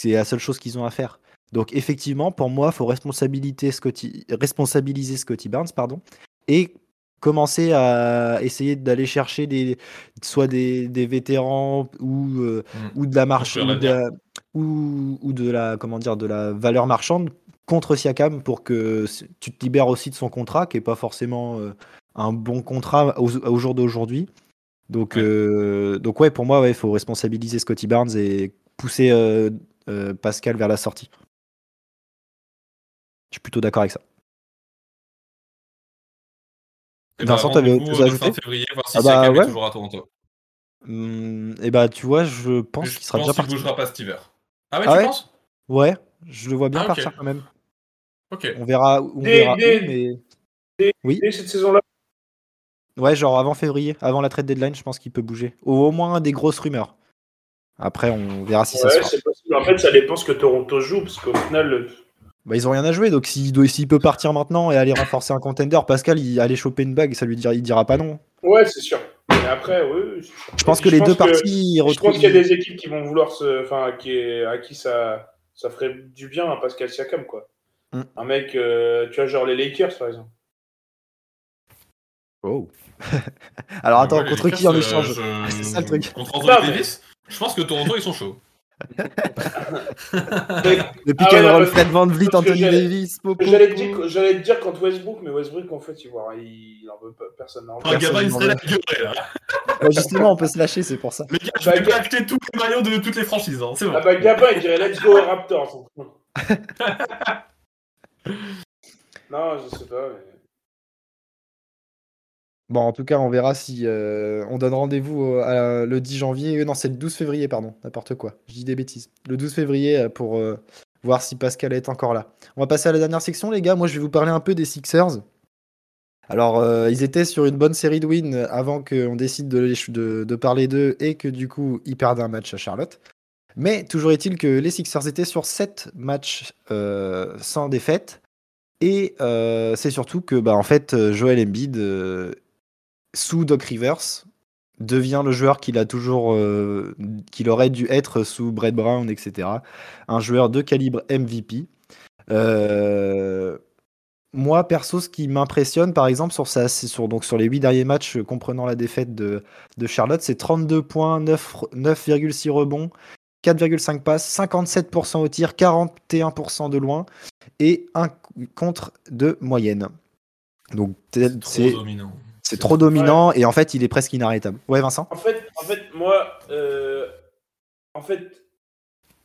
c'est la seule chose qu'ils ont à faire. Donc effectivement, pour moi, il faut responsabiliser Scotty, responsabiliser Scotty Barnes, pardon, et commencer à essayer d'aller chercher des, soit des, des vétérans ou, euh, Mm. ou de la marche ou de la, ou, ou de la comment dire de la valeur marchande contre Siakam pour que tu te libères aussi de son contrat qui est pas forcément euh, un bon contrat au, au jour d'aujourd'hui. Donc Ouais. euh, donc ouais pour moi ouais, il faut responsabiliser Scotty Barnes et pousser euh, euh, Pascal vers la sortie. Je suis plutôt d'accord avec ça. Et Vincent, bah, autre chose à ajouter? février, voir si Ah bah, Siakam est ouais. toujours à Toronto. Hum, et bah tu vois, je pense qu'il sera pense déjà parti. bougera pas cet hiver. Ah ouais, Ah tu ouais? penses? Ouais, je le vois bien Ah, partir quand même. On verra, on verra où, mais Et cette saison-là, ouais, genre avant février, avant la trade deadline, je pense qu'il peut bouger. Ou au moins des grosses rumeurs. Après, on verra si ça se ouais, fera. c'est possible. En fait, ça dépend ce que Toronto joue, parce qu'au final, le- Bah, ils ont rien à jouer, donc s'il peut partir maintenant et aller renforcer un contender, Pascal, il aller choper une bague, ça lui dira, il dira pas non. ouais, c'est sûr. Mais après, oui, oui, sûr. Je pense que les deux que- parties Je retrouvent. pense qu'il y a des équipes qui vont vouloir se. Enfin, qui est- à qui ça, ça ferait du bien à Pascal Siakam, quoi. Mm. Un mec, euh, tu vois, genre les Lakers, par exemple. Oh. Alors attends, Ouais, contre qui en euh, échange je- C'est ça le truc. Contre Anthony Davis Je pense que Toronto, ils sont chauds. Depuis Ah qu'elle ouais, roule parce que- Fred Van Vliet, Anthony Davis, Popo. J'allais te dire, contre Westbrook, mais Westbrook, en fait, il, voit, il, il en veut pas, personne n'en veut. Un gamin, il serait là, là. Justement, on peut se lâcher, c'est pour ça. Les gars, je vais acheter tous les maillots de toutes les franchises, hein, c'est bon. Ah bah Gabin, il dirait Let's go Raptors. non, je sais pas. Bon, en tout cas, on verra si euh, on donne rendez-vous à- le 10 janvier. Euh, Non, c'est le 12 février, pardon. N'importe quoi. Je dis des bêtises. Le 12 février euh, pour euh, voir si Pascal est encore là. On va passer à la dernière section, les gars. Moi, je vais vous parler un peu des Sixers. Alors, euh, ils étaient sur une bonne série de wins avant qu'on décide de- de parler d'eux et que du coup, ils perdent un match à Charlotte. Mais toujours est-il que les Sixers étaient sur 7 matchs euh, sans défaite. Et euh, c'est surtout que, bah, en fait, Joel Embiid, euh, sous Doc Rivers, devient le joueur qu'il aurait dû être sous Brett Brown, etc. Un joueur de calibre MVP. Moi, perso, ce qui m'impressionne, par exemple, sur, sur, donc, sur les 8 derniers matchs comprenant la défaite de, Charlotte, c'est 32 points, 9 9,6 rebonds, 4,5 passes, 57% au tir, 41% de loin et un contre de moyenne. Donc, Trop c'est dominant. c'est trop dominant et en fait, il est presque inarrêtable. Ouais, Vincent? En fait, en fait moi, euh, en fait,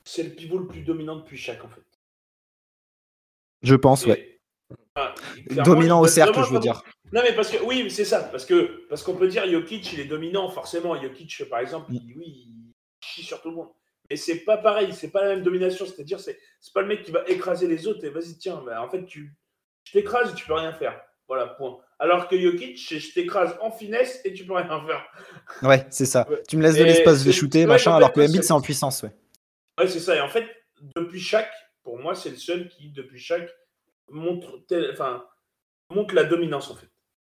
c'est le pivot le plus dominant depuis chaque, en fait. Je pense, Et- ouais. Ah, Dominant au cercle, vraiment je veux dire. Non, mais parce que, oui, mais c'est ça. Parce que parce qu'on peut dire Jokic, il est dominant, forcément. Jokic, par exemple, Mm. il, oui, il chie sur tout le monde. Mais c'est pas pareil, c'est pas la même domination. C'est-à-dire, c'est c'est pas le mec qui va écraser les autres et vas-y, tiens, bah, en fait, tu je t'écrases et tu peux rien faire. Voilà, point. Alors que Jokic, je t'écrase en finesse et tu peux rien faire. Ouais, c'est ça. Ouais. Tu me laisses de l'espace, je vais shooter, machin, en fait, alors que Embiid, c'est- c'est en puissance, ouais. Ouais, c'est ça. Et en fait, depuis chaque, pour moi, c'est le seul qui, depuis chaque, montre, tel- enfin, montre la dominance, en fait.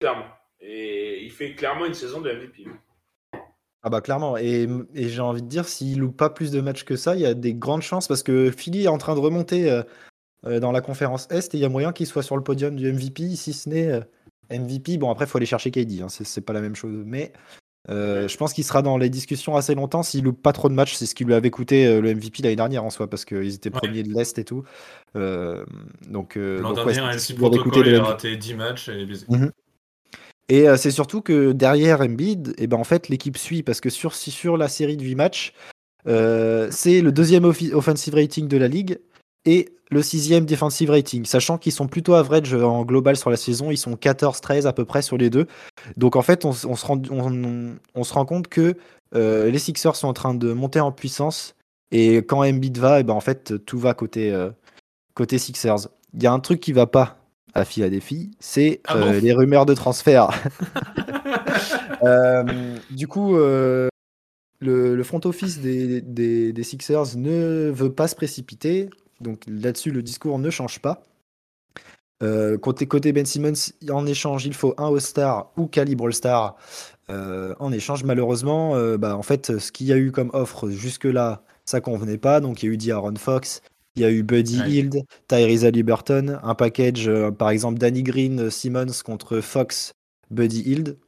Clairement. Et il fait clairement une saison de MVP. Ah bah clairement, et, et j'ai envie de dire, s'il loupe pas plus de matchs que ça, il y a des grandes chances, parce que Philly est en train de remonter euh, euh, dans la conférence Est, et il y a moyen qu'il soit sur le podium du MVP, si ce n'est euh, MVP. Bon, après, il faut aller chercher KD, hein, c'est pas la même chose, mais euh, je pense qu'il sera dans les discussions assez longtemps s'il loupe pas trop de matchs, c'est ce qui lui avait coûté le MVP l'année dernière en soi, parce qu'ils étaient Ouais. premiers de l'Est et tout. Donc, L'an ouais, dernier, avait coûté Protocol, le il a raté 10 matchs et baisé. Et euh, c'est surtout que derrière Embiid, et ben en fait l'équipe suit parce que sur, sur la série de 8 matchs, euh, c'est le deuxième offensive rating de la ligue et le sixième defensive rating, sachant qu'ils sont plutôt average en global sur la saison, ils sont 14-13 à peu près sur les deux. Donc en fait on, se, rend, on, se rend compte que euh, les Sixers sont en train de monter en puissance et quand Embiid va, et ben en fait tout va côté, euh, côté Sixers. Il y a un truc qui va pas à Philadelphie, c'est Ah euh, bon les rumeurs de transfert. Euh, du coup, euh, le, le front office des, des- des Sixers ne veut pas se précipiter. Donc là-dessus, le discours ne change pas. Euh, côté, côté Ben Simmons, en échange, il faut un All-Star ou calibre All-Star. Euh, en échange, malheureusement, euh, bah, en fait, ce qu'il y a eu comme offre jusque-là, ça convenait pas. Donc il y a eu D'Aaron Fox, il y a eu Buddy Ouais. Hield, Tyrese Liberton, un package, euh, par exemple, Danny Green, euh, Simmons contre Fox, Buddy Hield.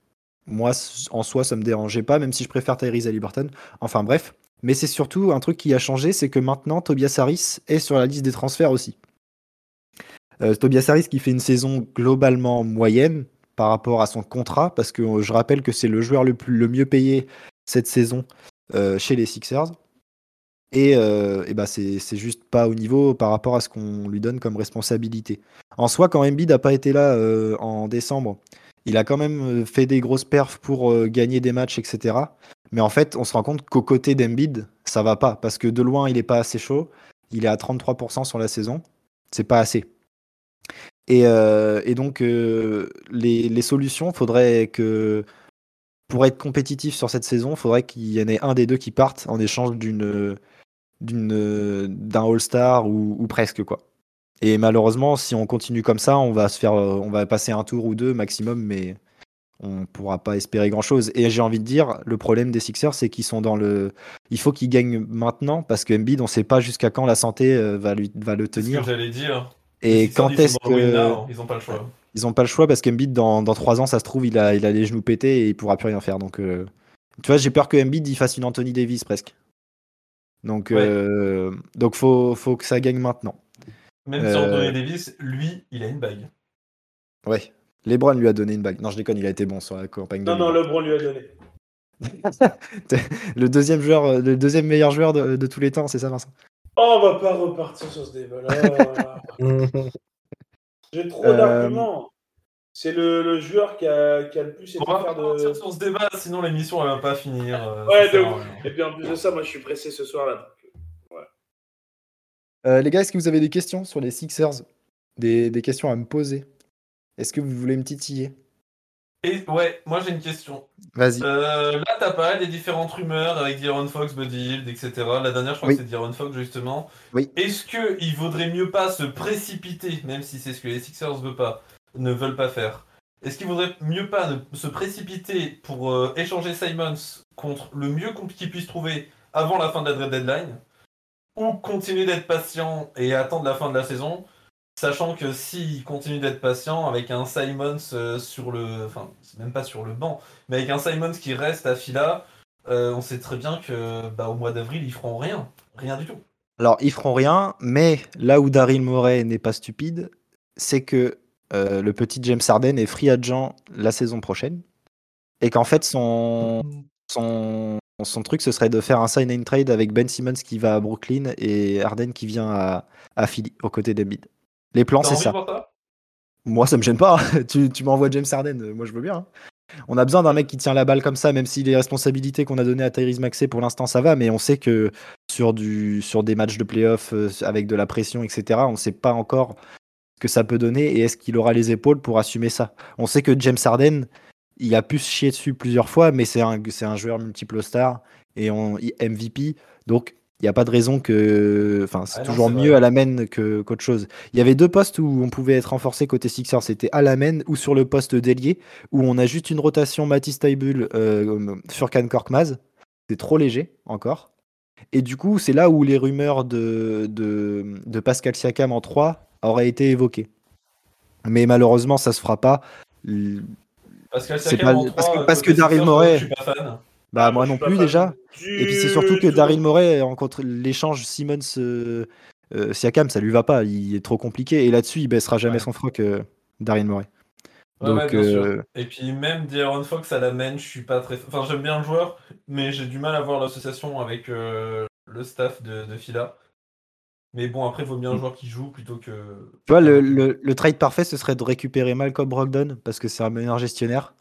Moi, en soi, ça me dérangeait pas, même si je préfère Tyrese Liberton. Enfin bref. Mais c'est surtout un truc qui a changé, c'est que maintenant, Tobias Harris est sur la liste des transferts aussi. Euh, Tobias Harris qui fait une saison globalement moyenne par rapport à son contrat, parce que je rappelle que c'est le joueur le, plus, le mieux payé cette saison euh, chez les Sixers. Et, euh, et bah c'est juste pas au niveau par rapport à ce qu'on lui donne comme responsabilité. En soi, quand Embiid n'a pas été là euh, en décembre, il a quand même euh, fait des grosses perfs pour gagner des matchs, etc. Mais en fait, on se rend compte qu'au côté d'Embiid, ça va pas. Parce que de loin, il est pas assez chaud. Il est à 33% sur la saison. C'est pas assez. Et, et donc, les, les solutions, faudrait que. Pour être compétitif sur cette saison, il faudrait qu'il y en ait un des deux qui parte en échange d'une d'un All-Star ou, ou presque quoi. Et malheureusement, si on continue comme ça, on va se faire, euh, on va passer un tour ou deux maximum, mais on pourra pas espérer grand chose. Et j'ai envie de dire, le problème des Sixers, c'est qu'ils sont dans le, il faut qu'ils gagnent maintenant parce que Embiid, on sait pas jusqu'à quand la santé euh, va lui, va le C'est ce que tenir. j'allais dire. Et Sixers, quand est-ce que Ils ont pas le choix. ils ont pas le choix parce qu'Embiid dans, dans 3 ans ça se trouve il a, il a les genoux pétés et il pourra plus rien faire donc euh, tu vois j'ai peur que Embiid il fasse une Anthony Davis presque Donc, Ouais. euh, donc faut, faut que ça gagne maintenant. Même si Euh, Anthony Davis, lui, il a une bague. Ouais. LeBron lui a donné une bague. Non, je déconne, il a été bon sur la campagne. de Non, non, LeBron. Lui a donné. le deuxième joueur, euh, le deuxième meilleur joueur de, de tous les temps, c'est ça, Vincent? Oh, on va pas repartir sur ce débat-là. J'ai trop Euh, d'arguments. C'est le, le joueur qui a, qui a le plus été On va faire de. sur ce débat, sinon l'émission elle va pas finir. euh, Ouais, de ouf. Et puis en plus de ça, moi je suis pressé ce soir-là. Euh, Les gars, est-ce que vous avez des questions sur les Sixers? Des, des questions à me poser? Est-ce que vous voulez me titiller? Et ouais, moi j'ai une question. Vas-y. Euh, là, t'as parlé des différentes rumeurs avec D'Aaron Fox, Buddy Hield, etc. La dernière, je crois Oui. que c'est D'Aaron Fox, justement. Oui. Est-ce qu'il vaudrait mieux pas se précipiter, même si c'est ce que les Sixers veulent pas, ne veulent pas faire Est-ce qu'il vaudrait mieux pas se précipiter pour euh, échanger Simons contre le mieux qu'ils puissent trouver avant la fin de la deadline Ou continuer d'être patient et attendre la fin de la saison Sachant que s'ils continuent d'être patients avec un Simons euh, sur le. Enfin, c'est même pas sur le banc, mais avec un Simons qui reste à Fila, euh, on sait très bien que bah, au mois d'avril, ils feront rien. Rien du tout. Alors, ils feront rien, mais là où Daryl Morey n'est pas stupide, c'est que euh, le petit James Harden est free agent la saison prochaine. Et qu'en fait, son, son, son truc, ce serait de faire un sign and trade avec Ben Simmons qui va à Brooklyn et Harden qui vient à, à Philly, aux côtés d'Embiid. Les plans, c'est ça. Moi, ça me gêne pas. tu tu m'envoies James Harden, euh, moi je veux bien. hein. On a besoin d'un mec qui tient la balle comme ça, même si les responsabilités qu'on a données à Tyrese Maxey pour l'instant ça va, mais on sait que sur, du, sur des matchs de playoff euh, avec de la pression, etc., on ne sait pas encore que ça peut donner et est-ce qu'il aura les épaules pour assumer ça. On sait que James Harden, il a pu se chier dessus plusieurs fois, mais c'est un, c'est un joueur multiple star et on, MVP, donc il n'y a pas de raison que. Enfin, c'est Ah non, toujours c'est mieux vrai. à la main que, qu'autre chose. Il y avait deux postes où on pouvait être renforcé côté Sixers. C'était à la main ou sur le poste d'ailier, où on a juste une rotation Matisse Taibul, euh, Furkan Korkmaz. C'est trop léger encore. Et du coup, c'est là où les rumeurs de, de, de Pascal Siakam en 3 auraient été évoquées. Mais malheureusement, ça se fera pas. Parce que, C'est pas- parce que- parce que Daryl Morey- Je suis pas fan. Bah, Ah, moi je non plus déjà. du Et puis c'est surtout que. Daryl Morey rencontre l'échange Simmons euh, euh, Siakam, ça lui va pas, il est trop compliqué et là-dessus il baissera jamais Ouais. son froc euh, Daryl Morey. Ouais, Donc ouais, bien sûr. euh, Et puis même D'Aaron Fox à la main, je suis pas très. Enfin, j'aime bien le joueur, mais j'ai du mal à voir l'association avec euh, le staff de, de Fila. Mais bon, après, il vaut bien un joueur qui joue plutôt que. tu vois le, le- le trade parfait ce serait de récupérer Malcolm Brogdon parce que c'est un meilleur gestionnaire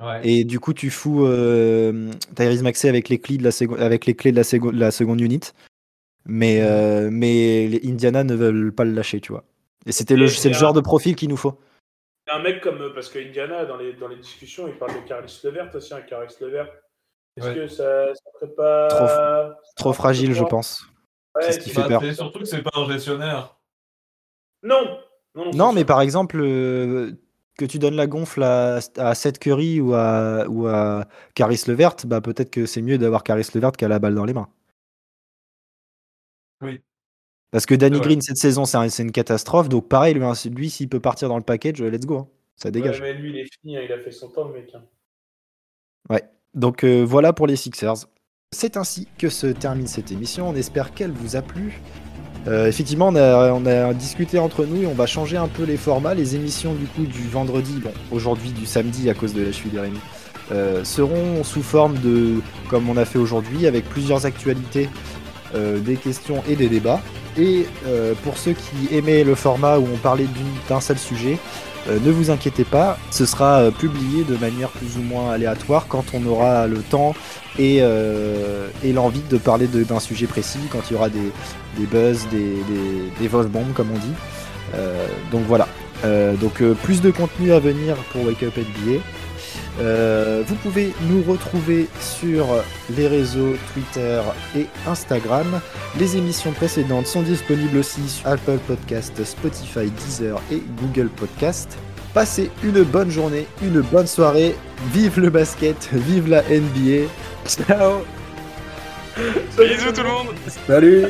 Ouais. et du coup tu fous euh, Tyrese Maxey avec les clés de la seconde avec les clés de la, seconde la seconde unit. Mais euh, mais les Indiana ne veulent pas le lâcher, tu vois. Et c'était le c'est le genre de profil qu'il nous faut. Un mec comme. euh, Parce que Indiana, dans les, dans les discussions, il parle de Caris Levert aussi, un Caris Levert. Est-ce Ouais. que ça, ça ferait pas. Trop- Trop fragile, je pense. Ouais, c'est ce qui fait peur. surtout que c'est pas un gestionnaire. Non Non, Non, c'est mais par exemple, euh, que tu donnes la gonfle à, à Seth Curry ou à, ou à Caris Levert, bah peut-être que c'est mieux d'avoir Caris Levert qu'à la balle dans les mains. Oui. Parce que Danny. Green, cette saison, c'est un- c'est une catastrophe. Donc pareil, lui, hein, lui, s'il peut partir dans le package, let's go. hein. Ça dégage. Ouais, mais lui, il est fini, hein, il a fait son temps, le mec. hein. Donc euh, voilà pour les Sixers. C'est ainsi que se termine cette émission. On espère qu'elle vous a plu. Euh, effectivement, on a, discuté entre nous et on va changer un peu les formats. Les émissions du coup du vendredi, bon, aujourd'hui du samedi à cause de la cheville de euh, seront sous forme de, comme on a fait aujourd'hui, avec plusieurs actualités, euh, des questions et des débats. Et euh, pour ceux qui aimaient le format où on parlait d'un seul sujet, euh, ne vous inquiétez pas, ce sera publié de manière plus ou moins aléatoire quand on aura le temps et, l'envie de parler d'un sujet précis, quand il y aura des, buzz, des, des, bombs comme on dit. Donc voilà. Donc plus de contenu à venir pour Wake Up NBA. Euh, vous pouvez nous retrouver sur les réseaux Twitter et Instagram. Les émissions précédentes sont disponibles aussi sur Apple Podcast, Spotify, Deezer et Google Podcast. Passez une bonne journée, une bonne soirée. Vive le basket, vive la NBA. Ciao Salut Bisous tout le monde Salut